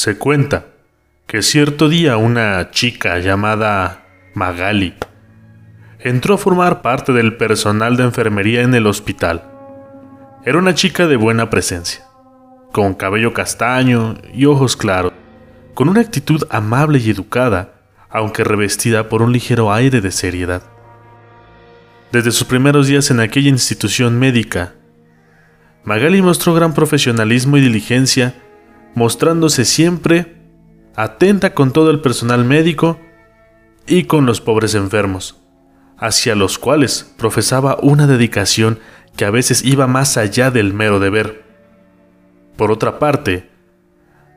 Se cuenta que cierto día una chica llamada Magali entró a formar parte del personal de enfermería en el hospital. Era una chica de buena presencia, con cabello castaño y ojos claros, con una actitud amable y educada, aunque revestida por un ligero aire de seriedad. Desde sus primeros días en aquella institución médica, Magali mostró gran profesionalismo y diligencia, mostrándose siempre atenta con todo el personal médico y con los pobres enfermos, hacia los cuales profesaba una dedicación que a veces iba más allá del mero deber. Por otra parte,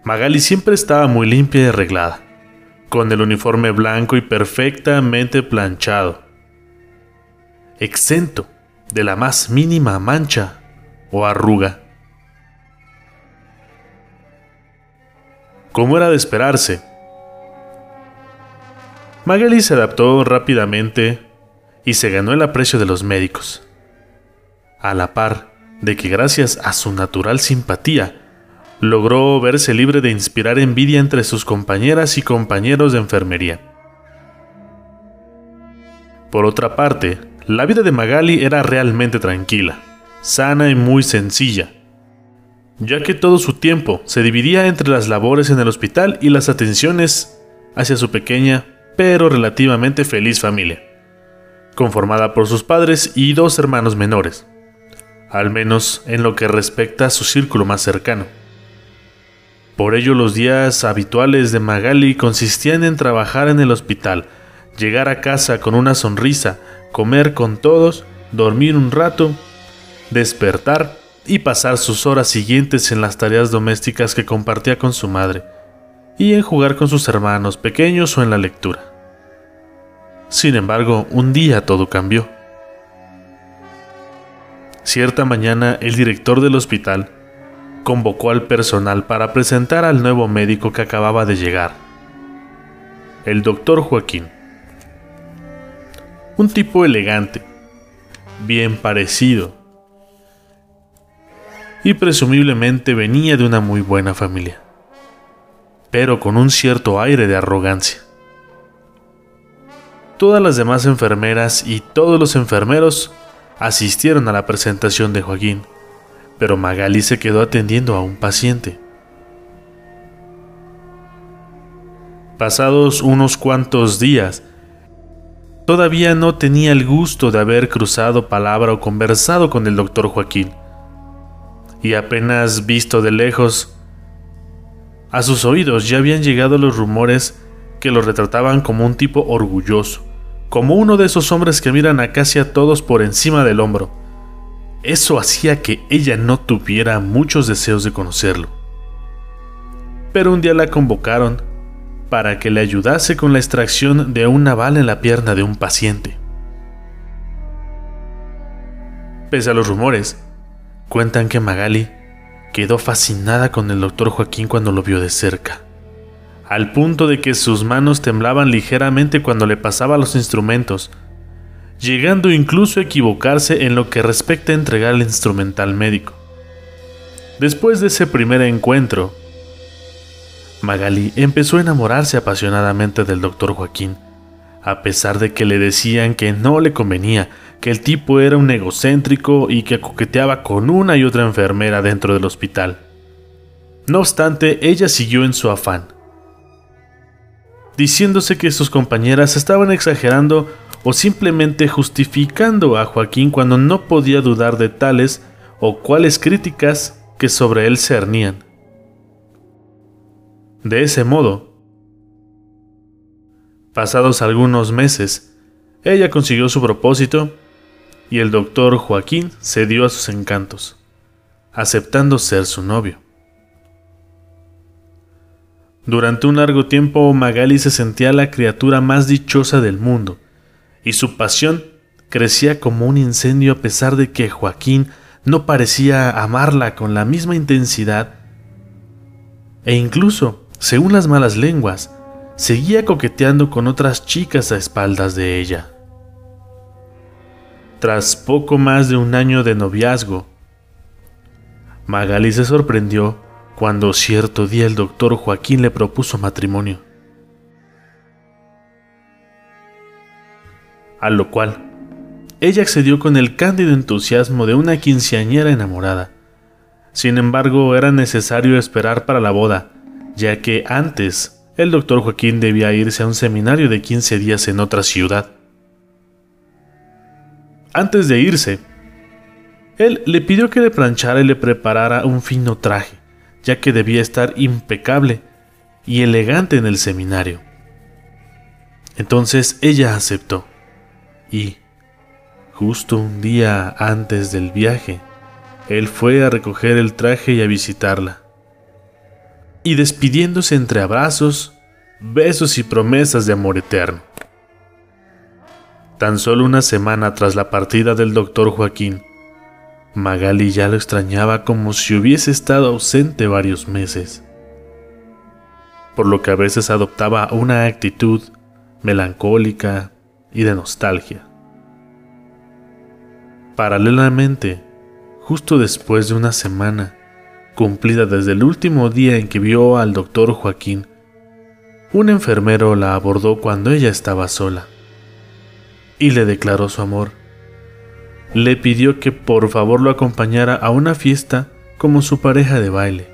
Magali siempre estaba muy limpia y arreglada, con el uniforme blanco y perfectamente planchado, exento de la más mínima mancha o arruga. Como era de esperarse, Magali se adaptó rápidamente y se ganó el aprecio de los médicos, a la par de que gracias a su natural simpatía, logró verse libre de inspirar envidia entre sus compañeras y compañeros de enfermería. Por otra parte, la vida de Magali era realmente tranquila sana y muy sencilla, ya que todo su tiempo se dividía entre las labores en el hospital y las atenciones hacia su pequeña pero relativamente feliz familia, conformada por sus padres y dos hermanos menores, al menos en lo que respecta a su círculo más cercano. Por ello los días habituales de Magali consistían en trabajar en el hospital, llegar a casa con una sonrisa, comer con todos, dormir un rato despertar y pasar sus horas siguientes en las tareas domésticas que compartía con su madre, y en jugar con sus hermanos pequeños o en la lectura. Sin embargo, un día todo cambió. Cierta mañana el director del hospital convocó al personal para presentar al nuevo médico que acababa de llegar, el doctor Joaquín. Un tipo elegante, bien parecido, y presumiblemente venía de una muy buena familia, pero con un cierto aire de arrogancia. Todas las demás enfermeras y todos los enfermeros asistieron a la presentación de Joaquín, pero Magali se quedó atendiendo a un paciente. Pasados unos cuantos días, todavía no tenía el gusto de haber cruzado palabra o conversado con el doctor Joaquín y apenas visto de lejos, a sus oídos ya habían llegado los rumores que lo retrataban como un tipo orgulloso, como uno de esos hombres que miran a casi a todos por encima del hombro. Eso hacía que ella no tuviera muchos deseos de conocerlo. Pero un día la convocaron para que le ayudase con la extracción de una bala en la pierna de un paciente. Pese a los rumores, Cuentan que Magali quedó fascinada con el doctor Joaquín cuando lo vio de cerca, al punto de que sus manos temblaban ligeramente cuando le pasaba los instrumentos, llegando incluso a equivocarse en lo que respecta a entregar el instrumental médico. Después de ese primer encuentro, Magali empezó a enamorarse apasionadamente del doctor Joaquín, a pesar de que le decían que no le convenía, que el tipo era un egocéntrico y que coqueteaba con una y otra enfermera dentro del hospital. No obstante, ella siguió en su afán, diciéndose que sus compañeras estaban exagerando o simplemente justificando a Joaquín cuando no podía dudar de tales o cuales críticas que sobre él se cernían. De ese modo, pasados algunos meses, ella consiguió su propósito y el doctor Joaquín cedió a sus encantos, aceptando ser su novio. Durante un largo tiempo Magali se sentía la criatura más dichosa del mundo, y su pasión crecía como un incendio a pesar de que Joaquín no parecía amarla con la misma intensidad, e incluso, según las malas lenguas, seguía coqueteando con otras chicas a espaldas de ella. Tras poco más de un año de noviazgo, Magali se sorprendió cuando cierto día el doctor Joaquín le propuso matrimonio. A lo cual, ella accedió con el cándido entusiasmo de una quinceañera enamorada. Sin embargo, era necesario esperar para la boda, ya que antes el doctor Joaquín debía irse a un seminario de 15 días en otra ciudad. Antes de irse, él le pidió que le planchara y le preparara un fino traje, ya que debía estar impecable y elegante en el seminario. Entonces ella aceptó y, justo un día antes del viaje, él fue a recoger el traje y a visitarla y despidiéndose entre abrazos, besos y promesas de amor eterno. Tan solo una semana tras la partida del doctor Joaquín, Magali ya lo extrañaba como si hubiese estado ausente varios meses, por lo que a veces adoptaba una actitud melancólica y de nostalgia. Paralelamente, justo después de una semana, cumplida desde el último día en que vio al doctor Joaquín, un enfermero la abordó cuando ella estaba sola y le declaró su amor. Le pidió que por favor lo acompañara a una fiesta como su pareja de baile,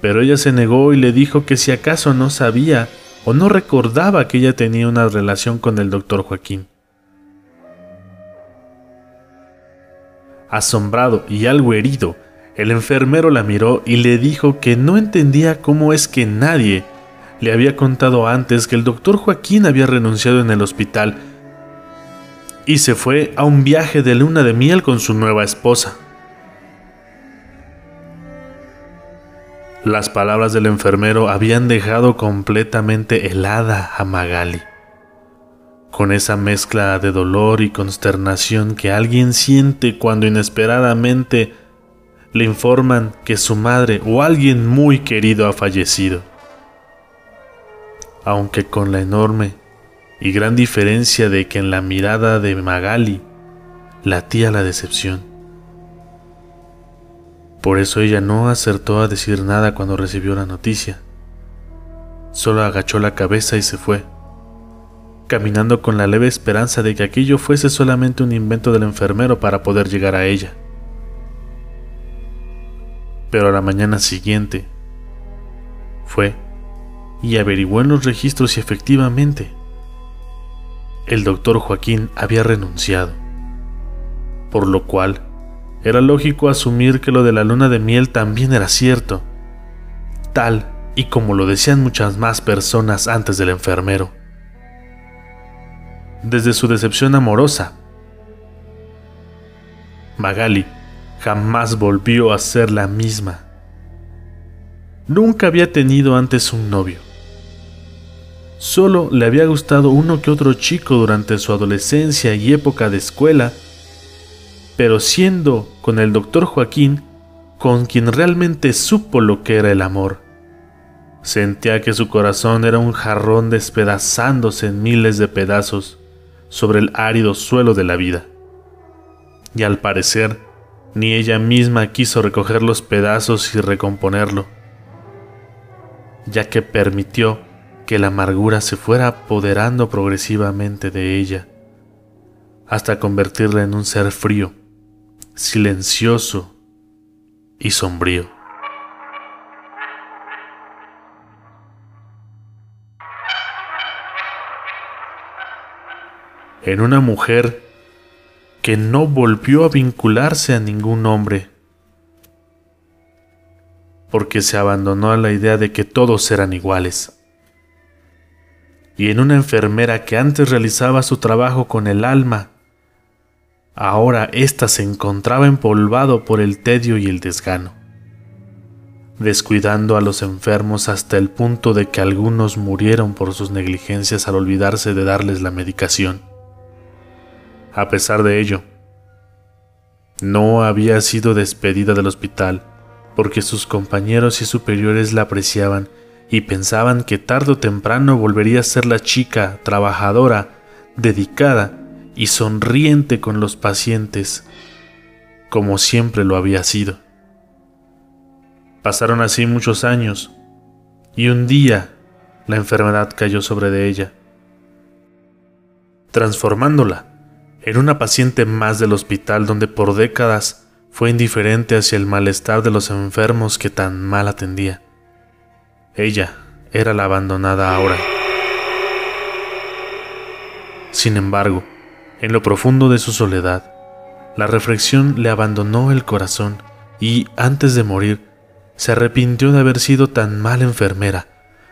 pero ella se negó y le dijo que si acaso no sabía o no recordaba que ella tenía una relación con el doctor Joaquín. Asombrado y algo herido, el enfermero la miró y le dijo que no entendía cómo es que nadie le había contado antes que el doctor Joaquín había renunciado en el hospital y se fue a un viaje de luna de miel con su nueva esposa. Las palabras del enfermero habían dejado completamente helada a Magali. Con esa mezcla de dolor y consternación que alguien siente cuando inesperadamente le informan que su madre o alguien muy querido ha fallecido. Aunque con la enorme y gran diferencia de que en la mirada de Magali latía la decepción. Por eso ella no acertó a decir nada cuando recibió la noticia. Solo agachó la cabeza y se fue, caminando con la leve esperanza de que aquello fuese solamente un invento del enfermero para poder llegar a ella pero a la mañana siguiente fue y averiguó en los registros si efectivamente el doctor Joaquín había renunciado, por lo cual era lógico asumir que lo de la luna de miel también era cierto, tal y como lo decían muchas más personas antes del enfermero. Desde su decepción amorosa, Magali jamás volvió a ser la misma. Nunca había tenido antes un novio. Solo le había gustado uno que otro chico durante su adolescencia y época de escuela, pero siendo con el doctor Joaquín con quien realmente supo lo que era el amor. Sentía que su corazón era un jarrón despedazándose en miles de pedazos sobre el árido suelo de la vida. Y al parecer, ni ella misma quiso recoger los pedazos y recomponerlo, ya que permitió que la amargura se fuera apoderando progresivamente de ella, hasta convertirla en un ser frío, silencioso y sombrío. En una mujer que no volvió a vincularse a ningún hombre, porque se abandonó a la idea de que todos eran iguales. Y en una enfermera que antes realizaba su trabajo con el alma, ahora ésta se encontraba empolvado por el tedio y el desgano, descuidando a los enfermos hasta el punto de que algunos murieron por sus negligencias al olvidarse de darles la medicación. A pesar de ello, no había sido despedida del hospital porque sus compañeros y superiores la apreciaban y pensaban que tarde o temprano volvería a ser la chica trabajadora, dedicada y sonriente con los pacientes, como siempre lo había sido. Pasaron así muchos años y un día la enfermedad cayó sobre de ella, transformándola en una paciente más del hospital donde por décadas fue indiferente hacia el malestar de los enfermos que tan mal atendía. Ella era la abandonada ahora. Sin embargo, en lo profundo de su soledad, la reflexión le abandonó el corazón y, antes de morir, se arrepintió de haber sido tan mala enfermera,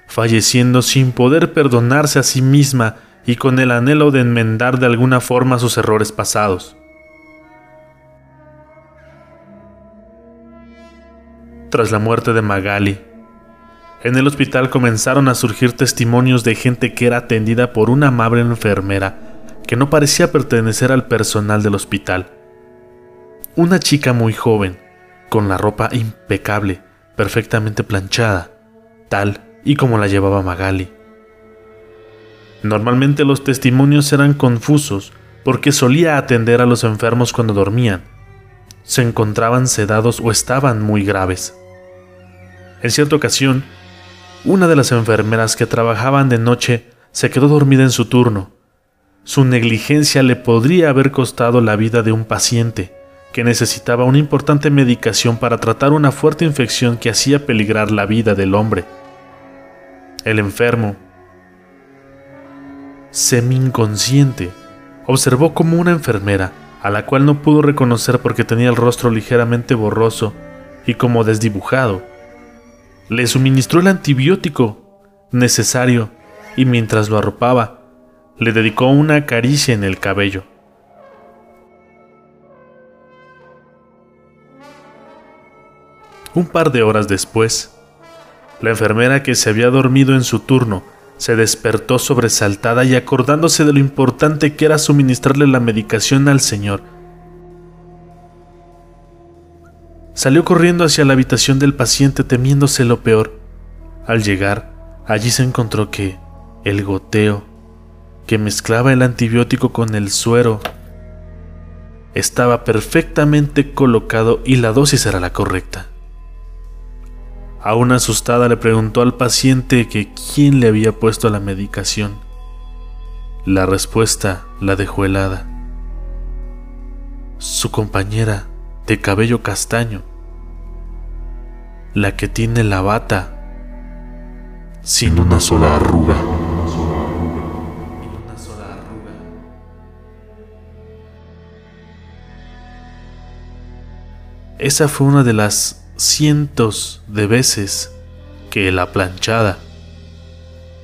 falleciendo sin poder perdonarse a sí misma y con el anhelo de enmendar de alguna forma sus errores pasados. Tras la muerte de Magali, en el hospital comenzaron a surgir testimonios de gente que era atendida por una amable enfermera que no parecía pertenecer al personal del hospital. Una chica muy joven, con la ropa impecable, perfectamente planchada, tal y como la llevaba Magali. Normalmente los testimonios eran confusos porque solía atender a los enfermos cuando dormían, se encontraban sedados o estaban muy graves. En cierta ocasión, una de las enfermeras que trabajaban de noche se quedó dormida en su turno. Su negligencia le podría haber costado la vida de un paciente que necesitaba una importante medicación para tratar una fuerte infección que hacía peligrar la vida del hombre. El enfermo, semi-inconsciente, observó como una enfermera, a la cual no pudo reconocer porque tenía el rostro ligeramente borroso y como desdibujado, le suministró el antibiótico necesario y mientras lo arropaba, le dedicó una caricia en el cabello. Un par de horas después, la enfermera que se había dormido en su turno se despertó sobresaltada y acordándose de lo importante que era suministrarle la medicación al señor. Salió corriendo hacia la habitación del paciente temiéndose lo peor. Al llegar, allí se encontró que el goteo que mezclaba el antibiótico con el suero estaba perfectamente colocado y la dosis era la correcta. Aún asustada le preguntó al paciente que quién le había puesto la medicación. La respuesta la dejó helada. Su compañera de cabello castaño, la que tiene la bata sin una sola arruga. Esa fue una de las cientos de veces que la planchada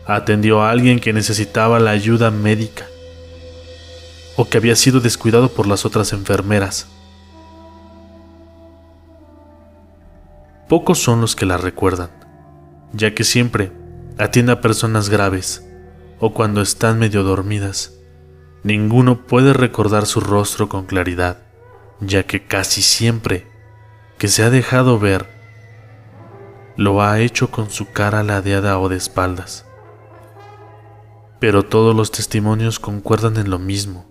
atendió a alguien que necesitaba la ayuda médica o que había sido descuidado por las otras enfermeras. Pocos son los que la recuerdan, ya que siempre atiende a personas graves o cuando están medio dormidas. Ninguno puede recordar su rostro con claridad, ya que casi siempre que se ha dejado ver, lo ha hecho con su cara ladeada o de espaldas. Pero todos los testimonios concuerdan en lo mismo,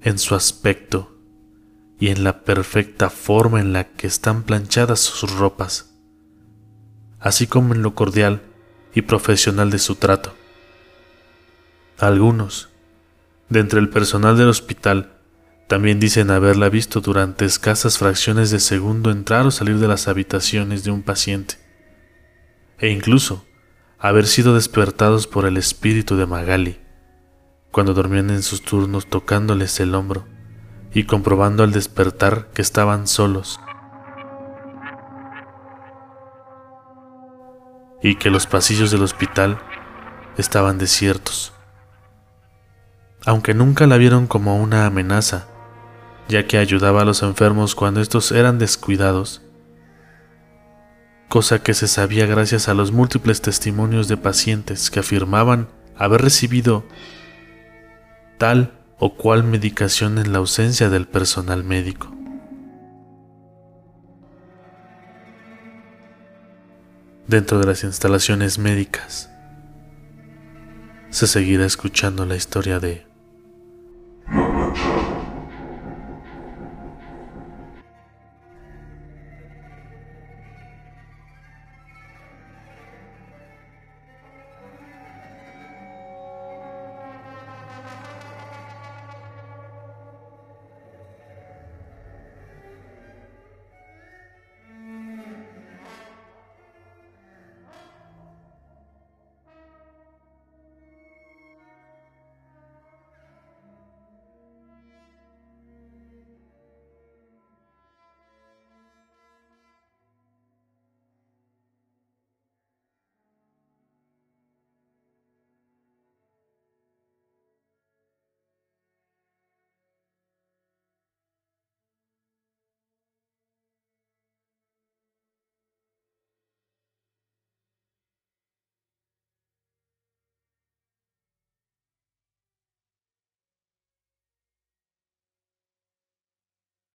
en su aspecto y en la perfecta forma en la que están planchadas sus ropas, así como en lo cordial y profesional de su trato. Algunos, de entre el personal del hospital, también dicen haberla visto durante escasas fracciones de segundo entrar o salir de las habitaciones de un paciente, e incluso haber sido despertados por el espíritu de Magali, cuando dormían en sus turnos tocándoles el hombro y comprobando al despertar que estaban solos, y que los pasillos del hospital estaban desiertos. Aunque nunca la vieron como una amenaza, ya que ayudaba a los enfermos cuando estos eran descuidados, cosa que se sabía gracias a los múltiples testimonios de pacientes que afirmaban haber recibido tal o cual medicación en la ausencia del personal médico. Dentro de las instalaciones médicas se seguirá escuchando la historia de